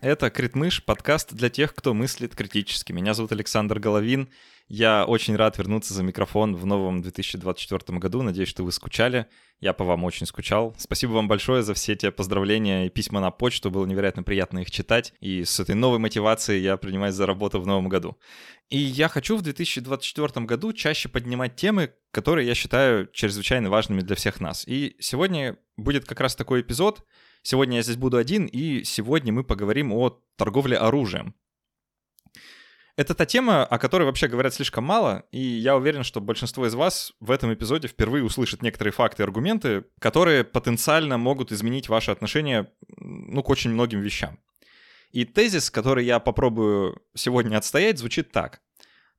Это Критмыш, подкаст для тех, кто мыслит критически. Меня зовут Александр Головин. Я очень рад вернуться за микрофон в новом 2024 году. Надеюсь, что вы скучали. Я по вам очень скучал. Спасибо вам большое за все те поздравления и письма на почту. Было невероятно приятно их читать. И с этой новой мотивацией я принимаюсь за работу в новом году. И я хочу в 2024 году чаще поднимать темы, которые я считаю чрезвычайно важными для всех нас. И сегодня будет как раз такой эпизод — Сегодня я здесь буду один, и сегодня мы поговорим о торговле оружием. Это та тема, о которой вообще говорят слишком мало, и я уверен, что большинство из вас в этом эпизоде впервые услышит некоторые факты и аргументы, которые потенциально могут изменить ваше отношение ну, к очень многим вещам. И тезис, который я попробую сегодня отстоять, звучит так.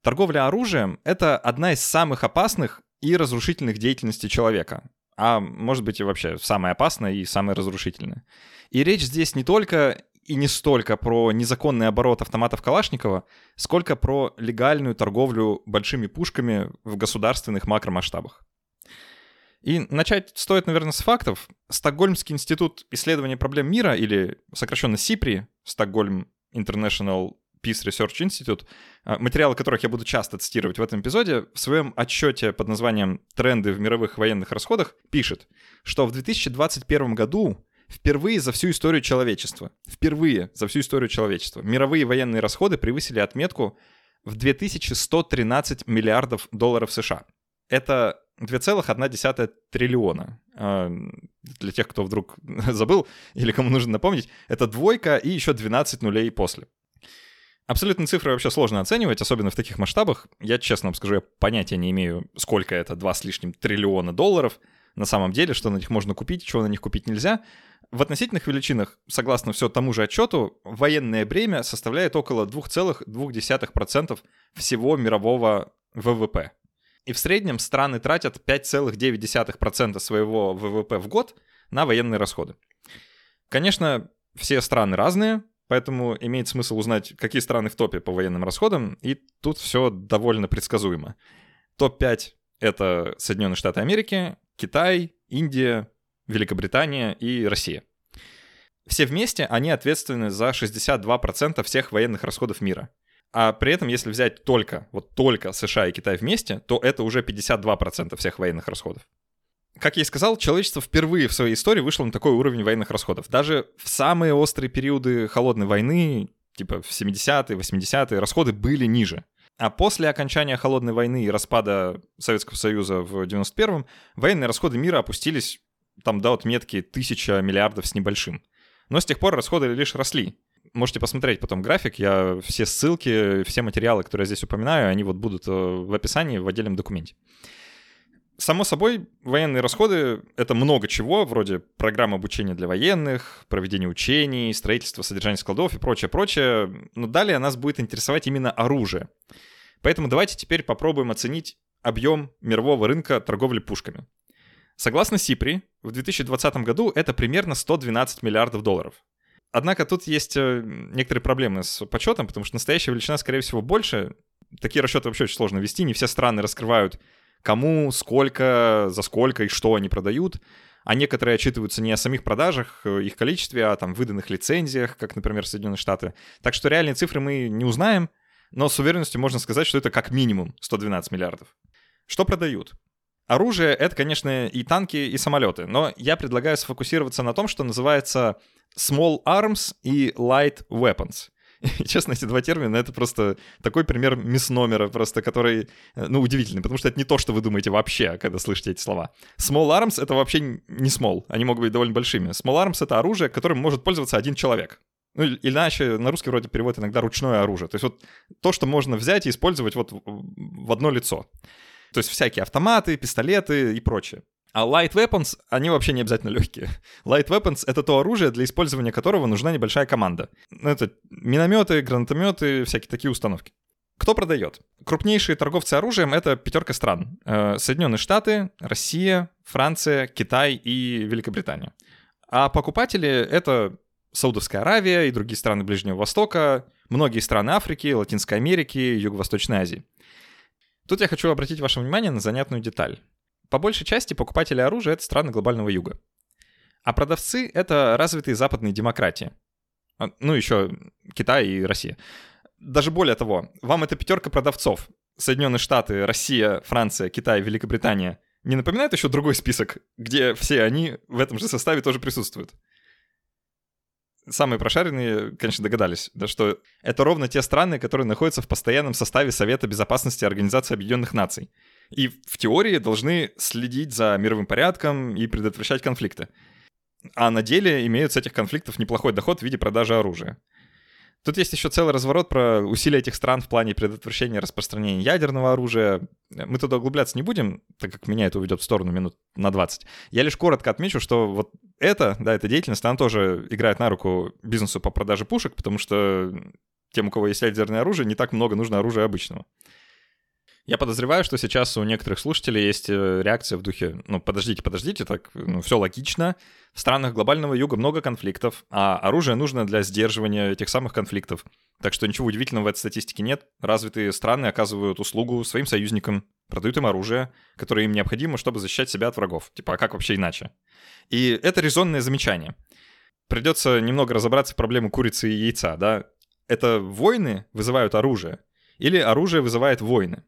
Торговля оружием — это одна из самых опасных и разрушительных деятельностей человека а может быть и вообще самое опасное и самое разрушительное. И речь здесь не только и не столько про незаконный оборот автоматов Калашникова, сколько про легальную торговлю большими пушками в государственных макромасштабах. И начать стоит, наверное, с фактов. Стокгольмский институт исследования проблем мира, или сокращенно СИПРИ, Stockholm International Peace Research Institute, а, материалы которых я буду часто цитировать в этом эпизоде, в своем отчете под названием «Тренды в мировых военных расходах» пишет, что в 2021 году впервые за всю историю человечества, впервые за всю историю человечества, мировые военные расходы превысили отметку в 2113 миллиардов долларов США. Это 2,1 триллиона. А, для тех, кто вдруг забыл или кому нужно напомнить, это двойка и еще 12 нулей после. Абсолютные цифры вообще сложно оценивать, особенно в таких масштабах. Я, честно вам скажу, я понятия не имею, сколько это, два с лишним триллиона долларов на самом деле, что на них можно купить, чего на них купить нельзя. В относительных величинах, согласно все тому же отчету, военное бремя составляет около 2,2% всего мирового ВВП. И в среднем страны тратят 5,9% своего ВВП в год на военные расходы. Конечно, все страны разные, Поэтому имеет смысл узнать, какие страны в топе по военным расходам, и тут все довольно предсказуемо. Топ-5 — это Соединенные Штаты Америки, Китай, Индия, Великобритания и Россия. Все вместе они ответственны за 62% всех военных расходов мира. А при этом, если взять только, вот только США и Китай вместе, то это уже 52% всех военных расходов как я и сказал, человечество впервые в своей истории вышло на такой уровень военных расходов. Даже в самые острые периоды холодной войны, типа в 70-е, 80-е, расходы были ниже. А после окончания холодной войны и распада Советского Союза в 91-м, военные расходы мира опустились там до отметки 1000 миллиардов с небольшим. Но с тех пор расходы лишь росли. Можете посмотреть потом график, я все ссылки, все материалы, которые я здесь упоминаю, они вот будут э, в описании в отдельном документе. Само собой, военные расходы — это много чего, вроде программ обучения для военных, проведения учений, строительства, содержания складов и прочее-прочее. Но далее нас будет интересовать именно оружие. Поэтому давайте теперь попробуем оценить объем мирового рынка торговли пушками. Согласно СИПРИ, в 2020 году это примерно 112 миллиардов долларов. Однако тут есть э, некоторые проблемы с подсчетом, потому что настоящая величина, скорее всего, больше. Такие расчеты вообще очень сложно вести, не все страны раскрывают кому, сколько, за сколько и что они продают. А некоторые отчитываются не о самих продажах, э, их количестве, а там выданных лицензиях, как, например, Соединенные Штаты. Так что реальные цифры мы не узнаем, но с уверенностью можно сказать, что это как минимум 112 миллиардов. Что продают? Оружие — это, конечно, и танки, и самолеты, но я предлагаю сфокусироваться на том, что называется small arms и light weapons — и, честно, эти два термина — это просто такой пример мисс-номера, просто который, э, ну, удивительный, потому что это не то, что вы думаете вообще, когда слышите эти слова. Small arms — это вообще не small, они могут быть довольно большими. Small arms — это оружие, которым может пользоваться один человек. Ну, иначе на русский вроде перевод иногда ручное оружие. То есть вот то, что можно взять и использовать вот в одно лицо. То есть всякие автоматы, пистолеты и прочее. А light weapons, они вообще не обязательно легкие. Light weapons — это то оружие, для использования которого нужна небольшая команда. Ну, это минометы, гранатометы, всякие такие установки. Кто продает? Крупнейшие торговцы оружием — это пятерка стран. Э, Соединенные Штаты, Россия, Франция, Китай и Великобритания. А покупатели — это Саудовская Аравия и другие страны Ближнего Востока, многие страны Африки, Латинской Америки, Юго-Восточной Азии. Тут я хочу обратить ваше внимание на занятную деталь. По большей части покупатели оружия — это страны глобального юга. А продавцы — это развитые западные демократии. А, ну, еще Китай и Россия. Даже более того, вам эта пятерка продавцов, Соединенные Штаты, Россия, Франция, Китай, Великобритания, не напоминает еще другой список, где все они в этом же составе тоже присутствуют? Самые прошаренные, конечно, догадались, да, что это ровно те страны, которые находятся в постоянном составе Совета Безопасности Организации Объединенных Наций. И в теории должны следить за мировым порядком и предотвращать конфликты. А на деле имеют с этих конфликтов неплохой доход в виде продажи оружия. Тут есть еще целый разворот про усилия этих стран в плане предотвращения распространения ядерного оружия. Мы туда углубляться не будем, так как меня это уведет в сторону минут на 20. Я лишь коротко отмечу, что вот это, да, эта деятельность, она тоже играет на руку бизнесу по продаже пушек, потому что тем, у кого есть ядерное оружие, не так много нужно оружия обычного. Я подозреваю, что сейчас у некоторых слушателей есть э, реакция в духе, ну, подождите, подождите, так, ну, все логично. В странах глобального юга много конфликтов, а оружие нужно для сдерживания этих самых конфликтов. Так что ничего удивительного в этой статистике нет. Развитые страны оказывают услугу своим союзникам, продают им оружие, которое им необходимо, чтобы защищать себя от врагов. Типа, а как вообще иначе? И это резонное замечание. Придется немного разобраться в проблему курицы и яйца, да? Это войны вызывают оружие? Или оружие вызывает войны?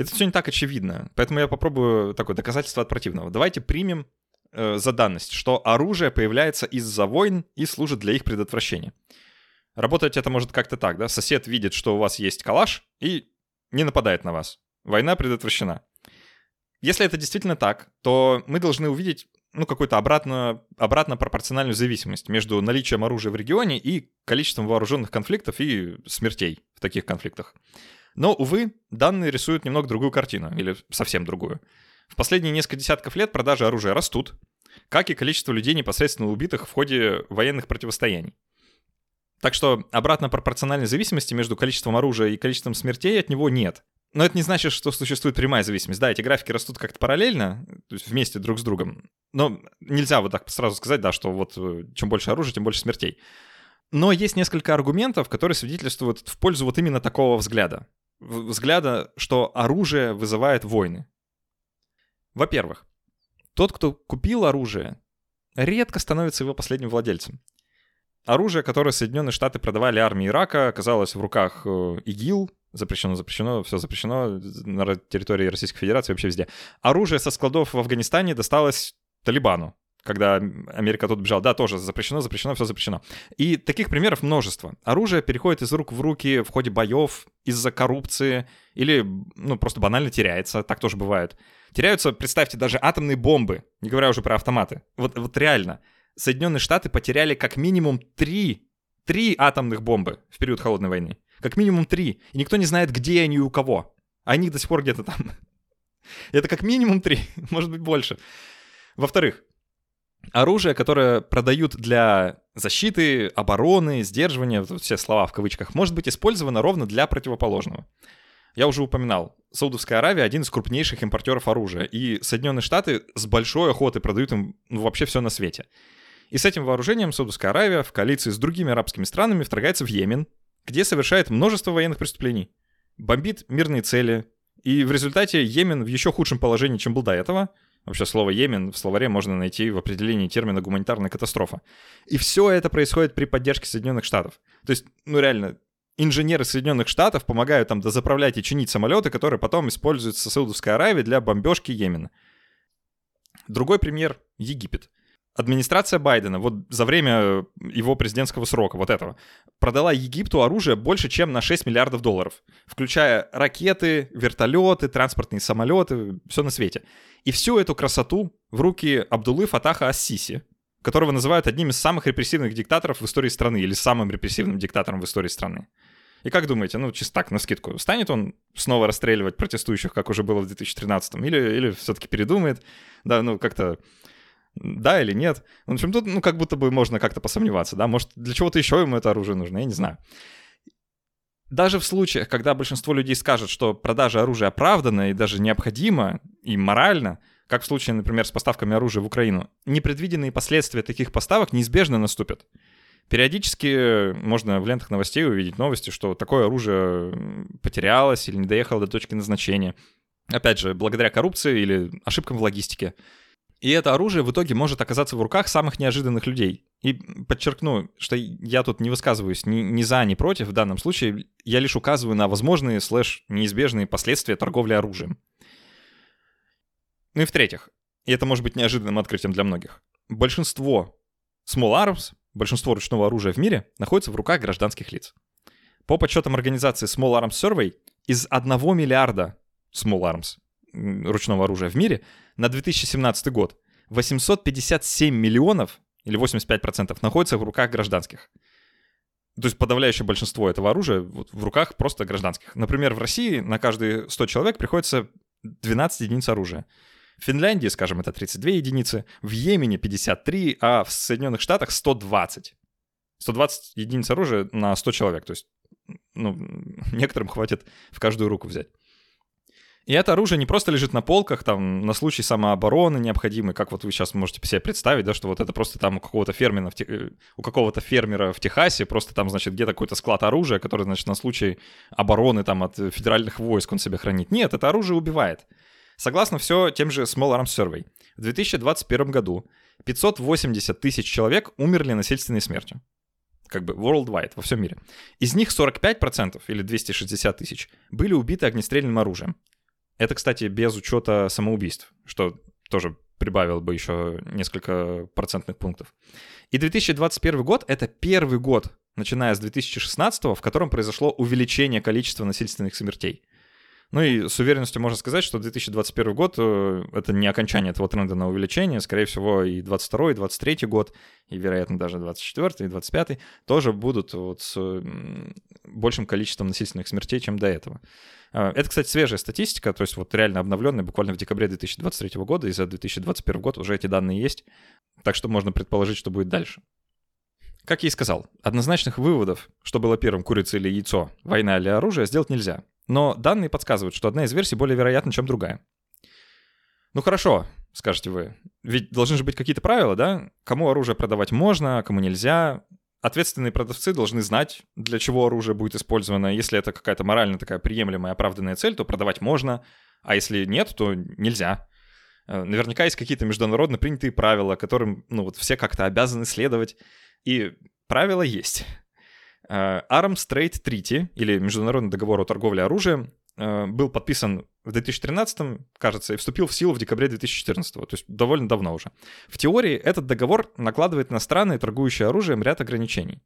Это все не так очевидно. Поэтому я попробую такое доказательство от противного. Давайте примем э, за данность, что оружие появляется из-за войн и служит для их предотвращения. Работать это может как-то так, да? Сосед видит, что у вас есть калаш и не нападает на вас. Война предотвращена. Если это действительно так, то мы должны увидеть ну, какую-то обратно, обратно пропорциональную зависимость между наличием оружия в регионе и количеством вооруженных конфликтов и смертей в таких конфликтах. Но, увы, данные рисуют немного другую картину, или совсем другую. В последние несколько десятков лет продажи оружия растут, как и количество людей, непосредственно убитых в ходе военных противостояний. Так что обратно пропорциональной зависимости между количеством оружия и количеством смертей от него нет. Но это не значит, что существует прямая зависимость. Да, эти графики растут как-то параллельно, то есть вместе друг с другом. Но нельзя вот так сразу сказать, да, что вот э, чем больше оружия, тем больше смертей. Но есть несколько аргументов, которые свидетельствуют в пользу вот именно такого взгляда взгляда, что оружие вызывает войны. Во-первых, тот, кто купил оружие, редко становится его последним владельцем. Оружие, которое Соединенные Штаты продавали армии Ирака, оказалось в руках э, ИГИЛ, запрещено, запрещено, все запрещено на территории Российской Федерации, вообще везде. Оружие со складов в Афганистане досталось Талибану, когда Америка тут бежала, да, тоже запрещено, запрещено, все запрещено. И таких примеров множество. Оружие переходит из рук в руки в ходе боев из-за коррупции или, ну, просто банально теряется, так тоже бывает. Теряются, представьте, даже атомные бомбы, не говоря уже про автоматы. Вот, вот реально, Соединенные Штаты потеряли как минимум три, три атомных бомбы в период Холодной войны. Как минимум три. И никто не знает, где они и у кого. Они до сих пор где-то там. Это как минимум три, может быть больше. Во-вторых, оружие, которое продают для защиты, обороны, сдерживания, вот все слова в кавычках, может быть использовано ровно для противоположного. Я уже упоминал, Саудовская Аравия один из крупнейших импортеров оружия, и Соединенные Штаты с большой охотой продают им ну, вообще все на свете. И с этим вооружением Саудовская Аравия в коалиции с другими арабскими странами вторгается в Йемен, где совершает множество военных преступлений, бомбит мирные цели, и в результате Йемен в еще худшем положении, чем был до этого – Вообще слово «Йемен» в словаре можно найти в определении термина «гуманитарная катастрофа». И все это происходит при поддержке Соединенных Штатов. То есть, ну реально, инженеры Соединенных Штатов помогают там дозаправлять и чинить самолеты, которые потом используются в Саудовской Аравии для бомбежки Йемена. Другой пример — Египет. Администрация Байдена вот за время его президентского срока, вот этого, продала Египту оружие больше, чем на 6 миллиардов долларов, включая ракеты, вертолеты, транспортные самолеты, все на свете. И всю эту красоту в руки Абдулы Фатаха Ассиси, которого называют одним из самых репрессивных диктаторов в истории страны или самым репрессивным диктатором в истории страны. И как думаете, ну, чисто так, на скидку, станет он снова расстреливать протестующих, как уже было в 2013 или, или все-таки передумает? Да, ну, как-то да или нет. В общем, тут, ну, как будто бы можно как-то посомневаться, да, может, для чего-то еще ему это оружие нужно, я не знаю. Даже в случаях, когда большинство людей скажет, что продажа оружия оправдана и даже необходима и морально, как в случае, например, с поставками оружия в Украину, непредвиденные последствия таких поставок неизбежно наступят. Периодически можно в лентах новостей увидеть новости, что такое оружие потерялось или не доехало до точки назначения. Опять же, благодаря коррупции или ошибкам в логистике. И это оружие в итоге может оказаться в руках самых неожиданных людей. И подчеркну, что я тут не высказываюсь ни, ни за, ни против в данном случае. Я лишь указываю на возможные слэш неизбежные последствия торговли оружием. Ну и в-третьих, и это может быть неожиданным открытием для многих, большинство small arms, большинство ручного оружия в мире находится в руках гражданских лиц. По подсчетам организации Small Arms Survey, из 1 миллиарда Small Arms ручного оружия в мире на 2017 год 857 миллионов или 85% находится в руках гражданских. То есть подавляющее большинство этого оружия в руках просто гражданских. Например, в России на каждые 100 человек приходится 12 единиц оружия. В Финляндии, скажем, это 32 единицы, в Йемене 53, а в Соединенных Штатах 120. 120 единиц оружия на 100 человек. То есть ну, некоторым хватит в каждую руку взять. И это оружие не просто лежит на полках, там, на случай самообороны необходимый, как вот вы сейчас можете себе представить, да, что вот это просто там у какого-то фермера в, Тех... у какого-то фермера в Техасе, просто там, значит, где-то какой-то склад оружия, который, значит, на случай обороны там от федеральных войск он себе хранит. Нет, это оружие убивает. Согласно все тем же Small Arms Survey, в 2021 году 580 тысяч человек умерли насильственной смертью как бы worldwide, во всем мире. Из них 45% или 260 тысяч были убиты огнестрельным оружием. Это, кстати, без учета самоубийств, что тоже прибавил бы еще несколько процентных пунктов. И 2021 год — это первый год, начиная с 2016, в котором произошло увеличение количества насильственных смертей. Ну и с уверенностью можно сказать, что 2021 год э, — это не окончание этого тренда на увеличение. Скорее всего, и 22 и 23 год, и, вероятно, даже 24 и 25 тоже будут вот с большим количеством насильственных смертей, чем до этого. Э, это, кстати, свежая статистика, то есть вот реально обновленная буквально в декабре 2023 года, и за 2021 год уже эти данные есть, так что можно предположить, что будет дальше. Как я и сказал, однозначных выводов, что было первым, курица или яйцо, война или оружие, сделать нельзя. Но данные подсказывают, что одна из версий более вероятна, чем другая. Ну хорошо, скажете вы. Ведь должны же быть какие-то правила, да? Кому оружие продавать можно, кому нельзя. Ответственные продавцы должны знать, для чего оружие будет использовано. Если это какая-то морально такая приемлемая, оправданная цель, то продавать можно, а если нет, то нельзя. Э, наверняка есть какие-то международно принятые правила, которым ну, вот все как-то обязаны следовать. И правила есть. Э, Arms Trade Treaty, или Международный договор о торговле оружием, был подписан в 2013, кажется, и вступил в силу в декабре 2014, то есть довольно давно уже. В теории этот договор накладывает на страны, торгующие оружием, ряд ограничений.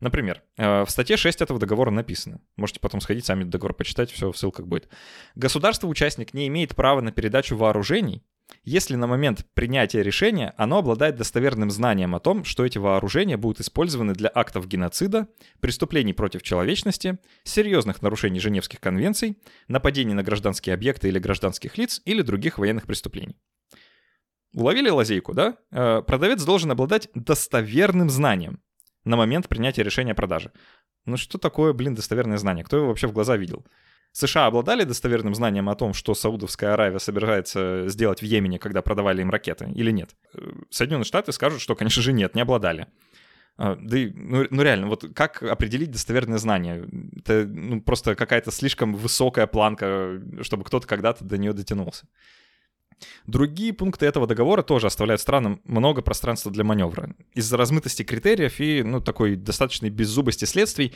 Например, э, в статье 6 этого договора написано, можете потом сходить, сами договор почитать, все в ссылках будет. Государство-участник не имеет права на передачу вооружений, если на момент принятия решения оно обладает достоверным знанием о том, что эти вооружения будут использованы для актов геноцида, преступлений против человечности, серьезных нарушений Женевских конвенций, нападений на гражданские объекты или гражданских лиц или других военных преступлений. Уловили лазейку, да? Э, продавец должен обладать достоверным знанием на момент принятия решения о продаже. Ну что такое, блин, достоверное знание? Кто его вообще в глаза видел? США обладали достоверным знанием о том, что Саудовская Аравия собирается сделать в Йемене, когда продавали им ракеты, или нет? Э, Соединенные Штаты скажут, что, конечно же, нет, не обладали. А, да и, ну, ну реально, вот как определить достоверное знание? Это ну, просто какая-то слишком высокая планка, чтобы кто-то когда-то до нее дотянулся. Другие пункты этого договора тоже оставляют странам много пространства для маневра. Из-за размытости критериев и ну, такой достаточной беззубости следствий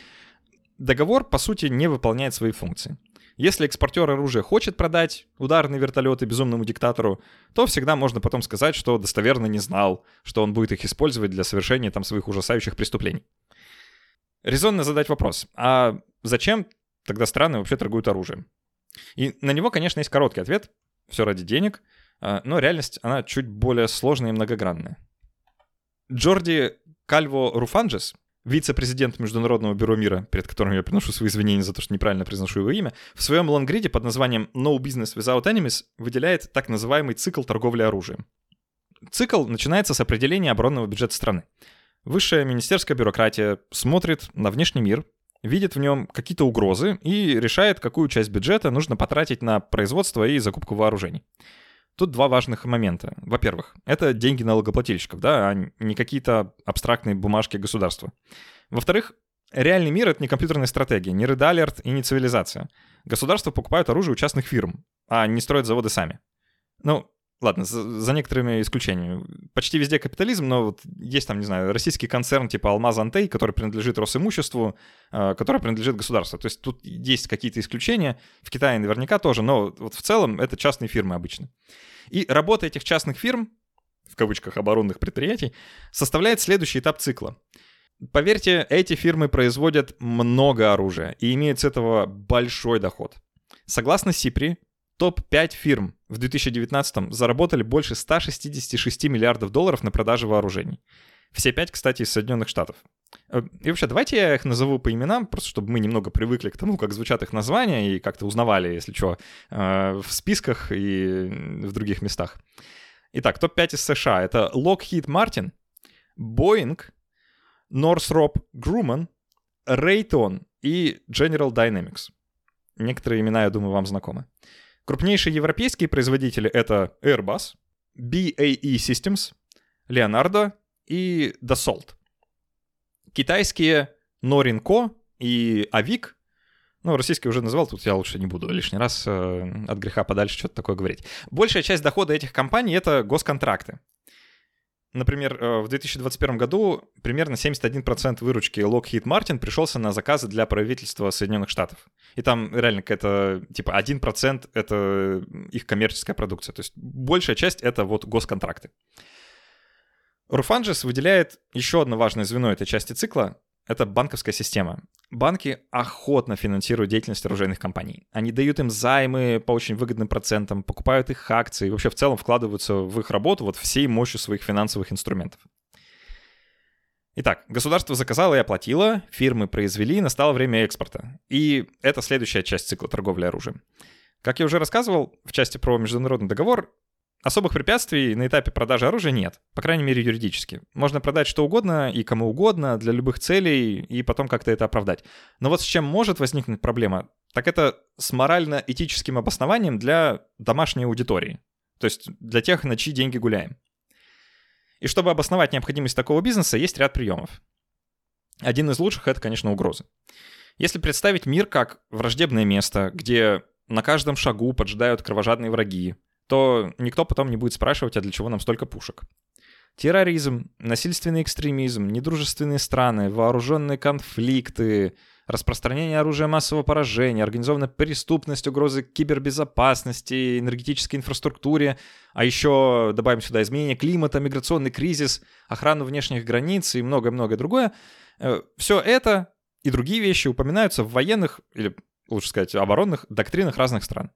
договор, по сути, не выполняет свои функции. Если экспортер оружия хочет продать ударные вертолеты безумному диктатору, то всегда можно потом сказать, что достоверно не знал, что он будет их использовать для совершения там своих ужасающих преступлений. Резонно задать вопрос, а зачем тогда страны вообще торгуют оружием? И на него, конечно, есть короткий ответ, все ради денег, а, но реальность, она чуть более сложная и многогранная. Джорди Кальво Руфанджес, вице-президент Международного бюро мира, перед которым я приношу свои извинения за то, что неправильно произношу его имя, в своем лонгриде под названием No Business Without Enemies выделяет так называемый цикл торговли оружием. Цикл начинается с определения оборонного бюджета страны. Высшая министерская бюрократия смотрит на внешний мир, видит в нем какие-то угрозы и решает, какую часть бюджета нужно потратить на производство и закупку вооружений. Тут два важных момента. Во-первых, это деньги налогоплательщиков, да, а не какие-то абстрактные бумажки государства. Во-вторых, реальный мир — это не компьютерная стратегия, не Red Alert и не цивилизация. Государства покупают оружие у частных фирм, а не строят заводы сами. Ну, ладно, за, за некоторыми исключениями. Почти везде капитализм, но вот есть там, не знаю, российский концерн типа Алмаз Антей, который принадлежит Росимуществу, э, который принадлежит государству. То есть тут есть какие-то исключения, в Китае наверняка тоже, но вот в целом это частные фирмы обычно. И работа этих частных фирм, в кавычках оборонных предприятий, составляет следующий этап цикла. Поверьте, эти фирмы производят много оружия и имеют с этого большой доход. Согласно СИПРИ, топ-5 фирм в 2019 заработали больше 166 миллиардов долларов на продаже вооружений. Все пять, кстати, из Соединенных Штатов. Э, и вообще, давайте я их назову по именам, просто чтобы мы немного привыкли к тому, как звучат их названия, и как-то узнавали, если что, э, в списках и в других местах. Итак, топ-5 из США — это Lockheed Martin, Boeing, Northrop Grumman, Raytheon и General Dynamics. Некоторые имена, я думаю, вам знакомы. Крупнейшие европейские производители — это Airbus, BAE Systems, Leonardo и Dassault. Китайские Norinco и Avic, ну, российский уже назвал, тут я лучше не буду лишний раз э, от греха подальше что-то такое говорить. Большая часть дохода этих компаний — это госконтракты. Например, э, в 2021 году примерно 71% выручки Lockheed Martin пришелся на заказы для правительства Соединенных Штатов. И там реально какая-то, типа, 1% — это их коммерческая продукция. То есть большая часть — это вот госконтракты. Руфанджес выделяет еще одно важное звено этой части цикла — это банковская система. Банки охотно финансируют деятельность оружейных компаний. Они дают им займы по очень выгодным процентам, покупают их акции и вообще в целом вкладываются в их работу вот всей мощью своих финансовых инструментов. Итак, государство заказало и оплатило, фирмы произвели, настало время экспорта. И это следующая часть цикла торговли оружием. Как я уже рассказывал в части про международный договор, Особых препятствий на этапе продажи оружия нет, по крайней мере юридически. Можно продать что угодно и кому угодно для любых целей и потом как-то это оправдать. Но вот с чем может возникнуть проблема, так это с морально-этическим обоснованием для домашней аудитории. То есть для тех, на чьи деньги гуляем. И чтобы обосновать необходимость такого бизнеса, есть ряд приемов. Один из лучших — это, конечно, угрозы. Если представить мир как враждебное место, где на каждом шагу поджидают кровожадные враги, то никто потом не будет спрашивать, а для чего нам столько пушек. Терроризм, насильственный экстремизм, недружественные страны, вооруженные конфликты, распространение оружия массового поражения, организованная преступность, угрозы кибербезопасности, энергетической инфраструктуре, а еще добавим сюда изменение климата, миграционный кризис, охрану внешних границ и многое-многое другое. Э, Все это и другие вещи упоминаются в военных, или лучше сказать, оборонных доктринах разных стран.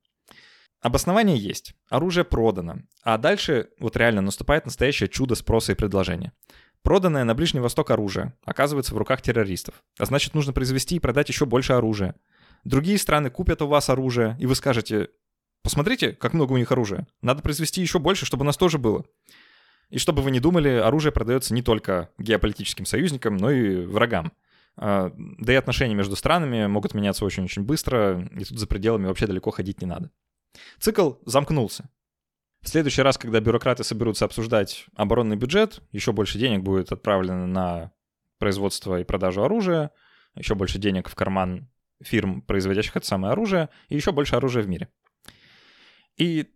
Обоснование есть, оружие продано, а дальше вот реально наступает настоящее чудо спроса и предложения. Проданное на Ближний Восток оружие оказывается в руках террористов, а значит нужно произвести и продать еще больше оружия. Другие страны купят у вас оружие, и вы скажете, посмотрите, как много у них оружия, надо произвести еще больше, чтобы у нас тоже было. И чтобы вы не думали, оружие продается не только геополитическим союзникам, но и врагам. А, да и отношения между странами могут меняться очень-очень быстро, и тут за пределами вообще далеко ходить не надо. Цикл замкнулся. В следующий раз, когда бюрократы соберутся обсуждать оборонный бюджет, еще больше денег будет отправлено на производство и продажу оружия, еще больше денег в карман фирм, производящих это самое оружие, и еще больше оружия в мире. И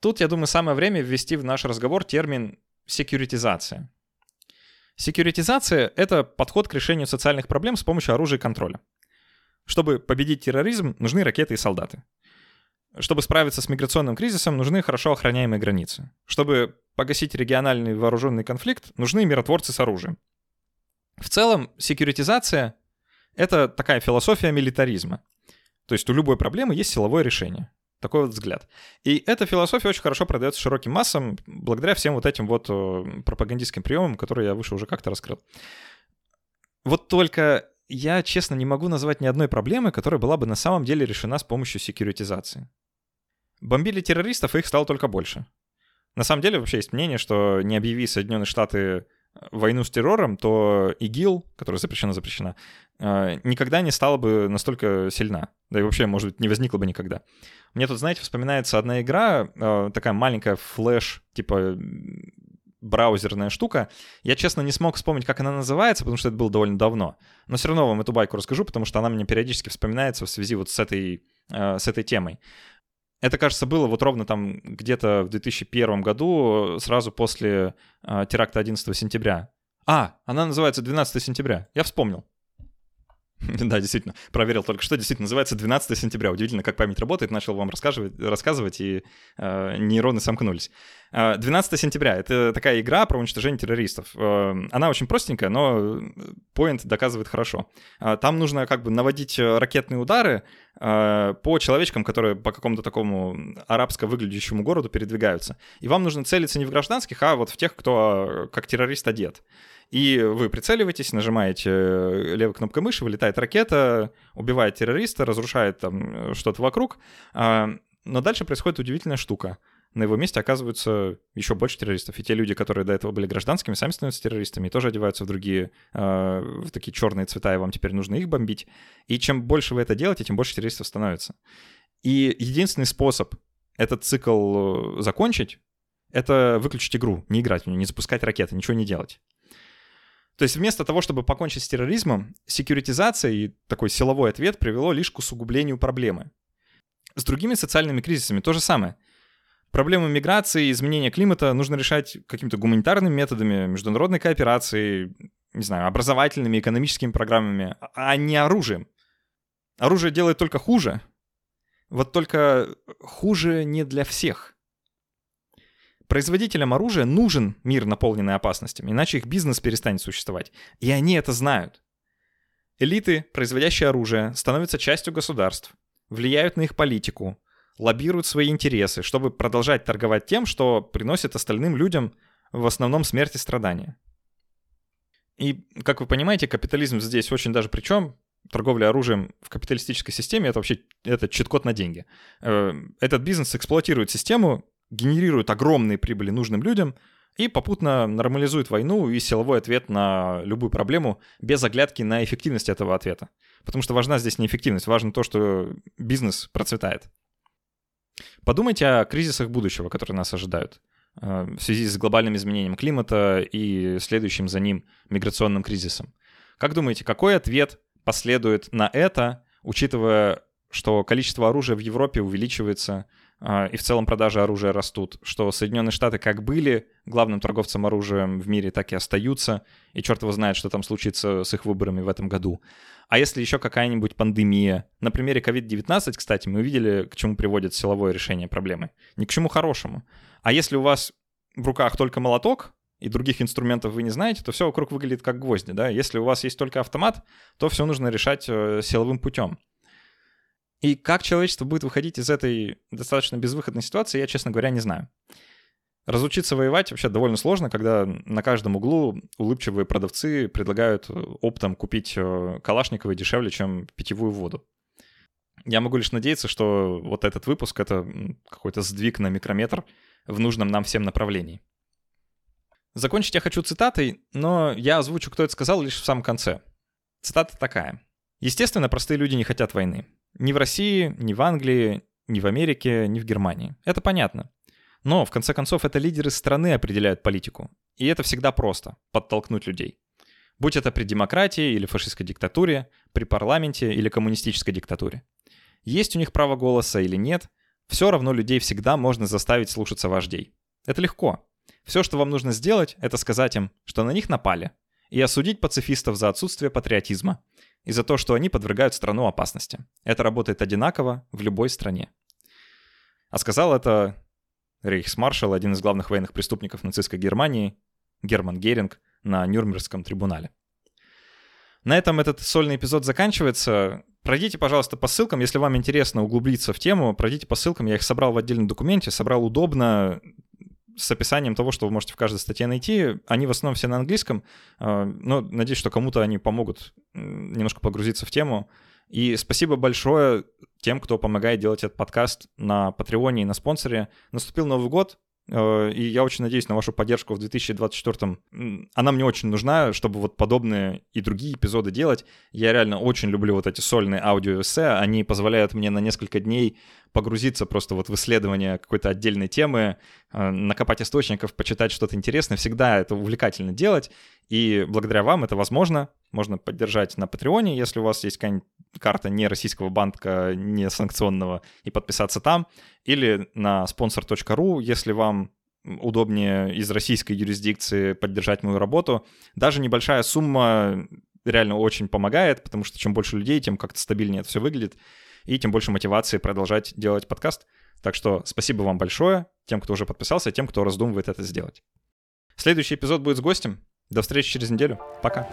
тут, я думаю, самое время ввести в наш разговор термин секьюритизация. Секьюритизация — это подход к решению социальных проблем с помощью оружия и контроля. Чтобы победить терроризм, нужны ракеты и солдаты. Чтобы справиться с миграционным кризисом, нужны хорошо охраняемые границы. Чтобы погасить региональный вооруженный конфликт, нужны миротворцы с оружием. В целом, секьюритизация — это такая философия милитаризма. То есть у любой проблемы есть силовое решение. Такой вот взгляд. И эта философия очень хорошо продается широким массам благодаря всем вот этим вот пропагандистским приемам, которые я выше уже как-то раскрыл. Вот только я, честно, не могу назвать ни одной проблемы, которая была бы на самом деле решена с помощью секьюритизации. Бомбили террористов, их стало только больше. На самом деле вообще есть мнение, что не объяви Соединенные Штаты э, войну с террором, то ИГИЛ, которая запрещена, запрещена, э, никогда не стала бы настолько сильна. Да и вообще, может быть, не возникла бы никогда. Мне тут, знаете, вспоминается одна игра, э, такая маленькая флеш, типа браузерная штука. Я, честно, не смог вспомнить, как она называется, потому что это было довольно давно. Но все равно вам эту байку расскажу, потому что она мне периодически вспоминается в связи вот с этой, с этой темой. Это, кажется, было вот ровно там где-то в 2001 году, сразу после э, теракта 11 сентября. А, она называется 12 сентября. Я вспомнил. Да, действительно, проверил только что. Действительно, называется 12 сентября. Удивительно, как память работает. Начал вам рассказывать, рассказывать и э, нейроны сомкнулись. 12 сентября — это такая игра про уничтожение террористов. Э, она очень простенькая, но поинт доказывает хорошо. Э, там нужно как бы наводить ракетные удары э, по человечкам, которые по какому-то такому арабско выглядящему городу передвигаются. И вам нужно целиться не в гражданских, а вот в тех, кто как террорист одет. И вы прицеливаетесь, нажимаете левой кнопкой мыши, вылетает ракета, убивает террориста, разрушает там что-то вокруг. Но дальше происходит удивительная штука — на его месте оказываются еще больше террористов. И те люди, которые до этого были гражданскими, сами становятся террористами и тоже одеваются в другие, э, в такие черные цвета, и вам теперь нужно их бомбить. И чем больше вы это делаете, тем больше террористов становится. И единственный способ этот цикл э, закончить, это выключить игру, не играть в нее, не запускать ракеты, ничего не делать. То есть вместо того, чтобы покончить с терроризмом, секьюритизация и такой силовой ответ привело лишь к усугублению проблемы. С другими социальными кризисами то же самое — Проблемы миграции изменения климата нужно решать какими-то гуманитарными методами, международной кооперацией, не знаю, образовательными, экономическими программами, а не оружием. Оружие делает только хуже. Вот только хуже не для всех. Производителям оружия нужен мир, наполненный опасностями, иначе их бизнес перестанет существовать. И они это знают. Элиты, производящие оружие, становятся частью государств, влияют на их политику, лоббируют свои интересы, чтобы продолжать торговать тем, что приносит остальным людям в основном смерть и страдания. И, как вы понимаете, капитализм здесь очень даже при чем. Торговля оружием в капиталистической системе это вообще это чит-код на деньги. Э, этот бизнес эксплуатирует систему, генерирует огромные прибыли нужным людям и попутно нормализует войну и силовой ответ на любую проблему без оглядки на эффективность этого ответа. Потому что важна здесь не эффективность, важно то, что бизнес процветает. Подумайте о кризисах будущего, которые нас ожидают э, в связи с глобальным изменением климата и следующим за ним миграционным кризисом. Как думаете, какой ответ последует на это, учитывая, что количество оружия в Европе увеличивается, и в целом продажи оружия растут, что Соединенные Штаты как были главным торговцем оружием в мире, так и остаются, и черт его знает, что там случится с их выборами в этом году. А если еще какая-нибудь пандемия? На примере COVID-19, кстати, мы увидели, к чему приводит силовое решение проблемы. Ни к чему хорошему. А если у вас в руках только молоток, и других инструментов вы не знаете, то все вокруг выглядит как гвозди, да? Если у вас есть только автомат, то все нужно решать э, силовым путем. И как человечество будет выходить из этой достаточно безвыходной ситуации, я, честно говоря, не знаю. Разучиться воевать вообще довольно сложно, когда на каждом углу улыбчивые продавцы предлагают э, оптом купить э, калашниковый дешевле, чем питьевую воду. Я могу лишь надеяться, что вот этот выпуск — это какой-то сдвиг на микрометр в нужном нам всем направлении. Закончить я хочу цитатой, но я озвучу, кто это сказал, лишь в самом конце. Цитата такая. «Естественно, простые люди не хотят войны. Ни в России, ни в Англии, ни в Америке, ни в Германии. Это понятно. Но, в конце концов, это лидеры страны определяют политику. И это всегда просто — подтолкнуть людей. Будь это при демократии или фашистской диктатуре, при парламенте или коммунистической диктатуре. Есть у них право голоса или нет, все равно людей всегда можно заставить слушаться вождей. Это легко. Все, что вам нужно сделать, это сказать им, что на них напали, и осудить пацифистов за отсутствие патриотизма и за то, что они подвергают страну опасности. Это работает одинаково в любой стране. А сказал это рейхсмаршал, один из главных военных преступников нацистской Германии, Герман Геринг, на Нюрнбергском трибунале. На этом этот сольный эпизод заканчивается. Пройдите, пожалуйста, по ссылкам, если вам интересно углубиться в тему, пройдите по ссылкам, я их собрал в отдельном документе, собрал удобно, с описанием того, что вы можете в каждой статье найти. Они в основном все на английском, а, но надеюсь, что кому-то они помогут немножко погрузиться в тему. И спасибо большое тем, кто помогает делать этот подкаст на Патреоне и на спонсоре. Наступил Новый год, и я очень надеюсь на вашу поддержку в 2024. Она мне очень нужна, чтобы вот подобные и другие эпизоды делать. Я реально очень люблю вот эти сольные аудиоэссе. Они позволяют мне на несколько дней погрузиться просто вот в исследование какой-то отдельной темы, э, накопать источников, почитать что-то интересное. Всегда это увлекательно делать. И благодаря вам это возможно. Можно поддержать на Патреоне, если у вас есть какая-нибудь карта не российского банка, не санкционного, и подписаться там, или на sponsor.ru, если вам удобнее из российской юрисдикции поддержать мою работу. Даже небольшая сумма реально очень помогает, потому что чем больше людей, тем как-то стабильнее это все выглядит, и тем больше мотивации продолжать делать подкаст. Так что спасибо вам большое, тем, кто уже подписался, тем, кто раздумывает это сделать. Следующий эпизод будет с гостем. До встречи через неделю. Пока.